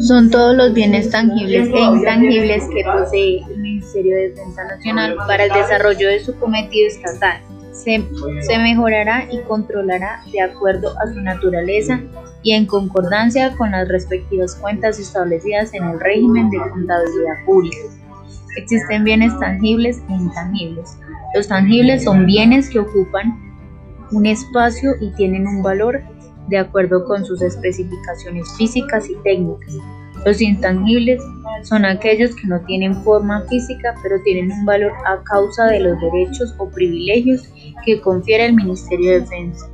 Son todos los bienes tangibles e intangibles que posee el Ministerio de Defensa Nacional para el desarrollo de su cometido estatal. Se, se, mejorará y controlará de acuerdo a su naturaleza y en concordancia con las respectivas cuentas establecidas en el régimen de contabilidad pública. Existen bienes tangibles e intangibles. Los tangibles son bienes que ocupan un espacio y tienen un valor de acuerdo con sus especificaciones físicas y técnicas. Los intangibles son aquellos que no tienen forma física pero tienen un valor a causa de los derechos o privilegios que confiere el Ministerio de Defensa.